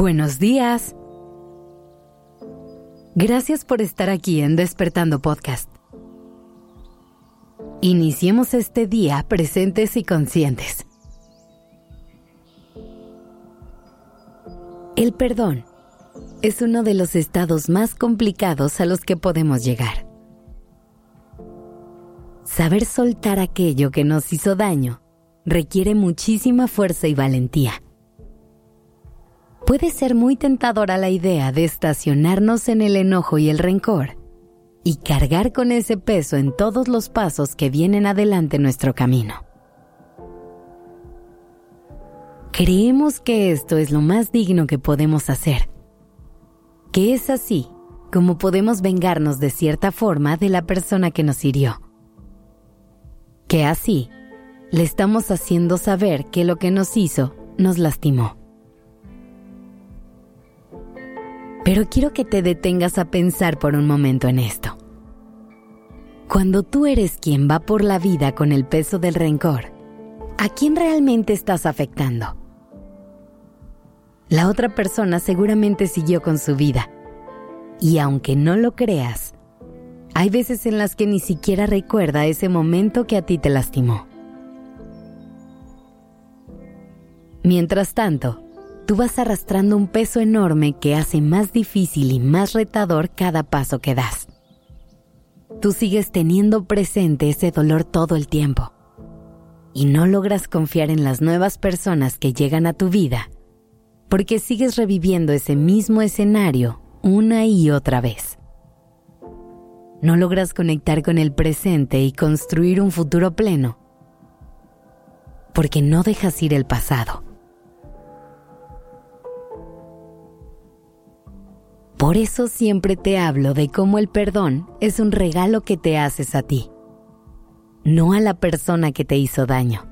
Buenos días. Gracias por estar aquí en Despertando Podcast. Iniciemos este día presentes y conscientes. El perdón es uno de los estados más complicados a los que podemos llegar. Saber soltar aquello que nos hizo daño requiere muchísima fuerza y valentía puede ser muy tentadora la idea de estacionarnos en el enojo y el rencor y cargar con ese peso en todos los pasos que vienen adelante nuestro camino. Creemos que esto es lo más digno que podemos hacer, que es así como podemos vengarnos de cierta forma de la persona que nos hirió, que así le estamos haciendo saber que lo que nos hizo nos lastimó. Pero quiero que te detengas a pensar por un momento en esto. Cuando tú eres quien va por la vida con el peso del rencor, ¿a quién realmente estás afectando? La otra persona seguramente siguió con su vida. Y aunque no lo creas, hay veces en las que ni siquiera recuerda ese momento que a ti te lastimó. Mientras tanto, tú vas arrastrando un peso enorme que hace más difícil y más retador cada paso que das. Tú sigues teniendo presente ese dolor todo el tiempo y no logras confiar en las nuevas personas que llegan a tu vida porque sigues reviviendo ese mismo escenario una y otra vez. No logras conectar con el presente y construir un futuro pleno porque no dejas ir el pasado Por eso siempre te hablo de cómo el perdón es un regalo que te haces a ti, no a la persona que te hizo daño.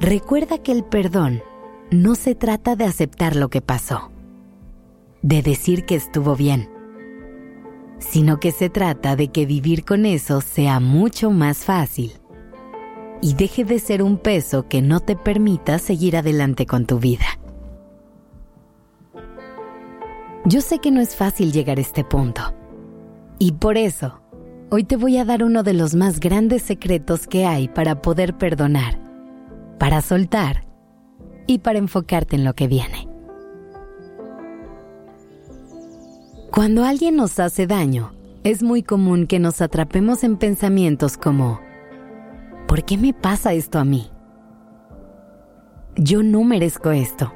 Recuerda que el perdón no se trata de aceptar lo que pasó, de decir que estuvo bien, sino que se trata de que vivir con eso sea mucho más fácil y deje de ser un peso que no te permita seguir adelante con tu vida. Yo sé que no es fácil llegar a este punto. Y por eso, hoy te voy a dar uno de los más grandes secretos que hay para poder perdonar, para soltar y para enfocarte en lo que viene. Cuando alguien nos hace daño, es muy común que nos atrapemos en pensamientos como, ¿por qué me pasa esto a mí? Yo no merezco esto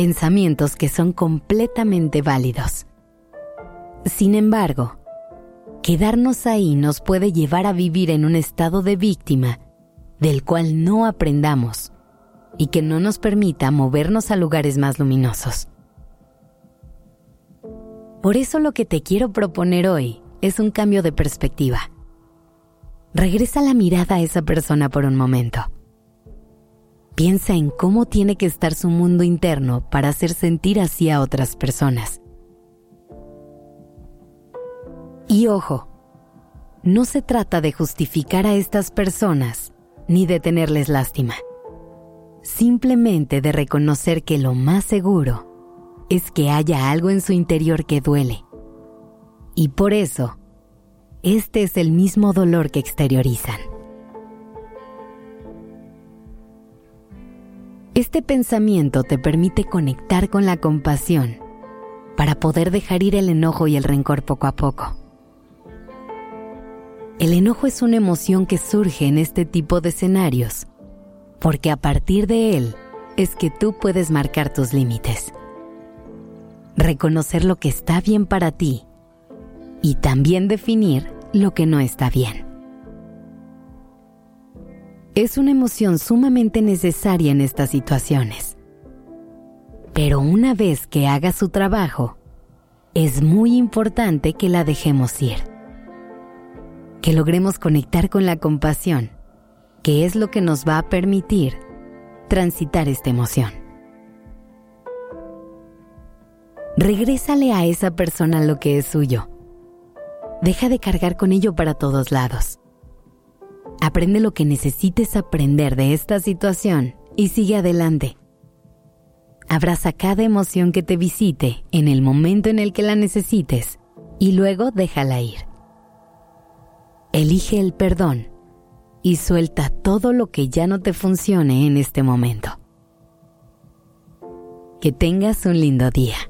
pensamientos que son completamente válidos. Sin embargo, quedarnos ahí nos puede llevar a vivir en un estado de víctima del cual no aprendamos y que no nos permita movernos a lugares más luminosos. Por eso lo que te quiero proponer hoy es un cambio de perspectiva. Regresa la mirada a esa persona por un momento Piensa en cómo tiene que estar su mundo interno para hacer sentir así a otras personas. Y ojo, no se trata de justificar a estas personas ni de tenerles lástima. Simplemente de reconocer que lo más seguro es que haya algo en su interior que duele. Y por eso, este es el mismo dolor que exteriorizan. Este pensamiento te permite conectar con la compasión para poder dejar ir el enojo y el rencor poco a poco. El enojo es una emoción que surge en este tipo de escenarios, porque a partir de él es que tú puedes marcar tus límites, reconocer lo que está bien para ti y también definir lo que no está bien es una emoción sumamente necesaria en estas situaciones. Pero una vez que haga su trabajo, es muy importante que la dejemos ir. Que logremos conectar con la compasión, que es lo que nos va a permitir transitar esta emoción. Regrésale a esa persona lo que es suyo. Deja de cargar con ello para todos lados. Aprende lo que necesites aprender de esta situación y sigue adelante. Abraza cada emoción que te visite en el momento en el que la necesites y luego déjala ir. Elige el perdón y suelta todo lo que ya no te funcione en este momento. Que tengas un lindo día.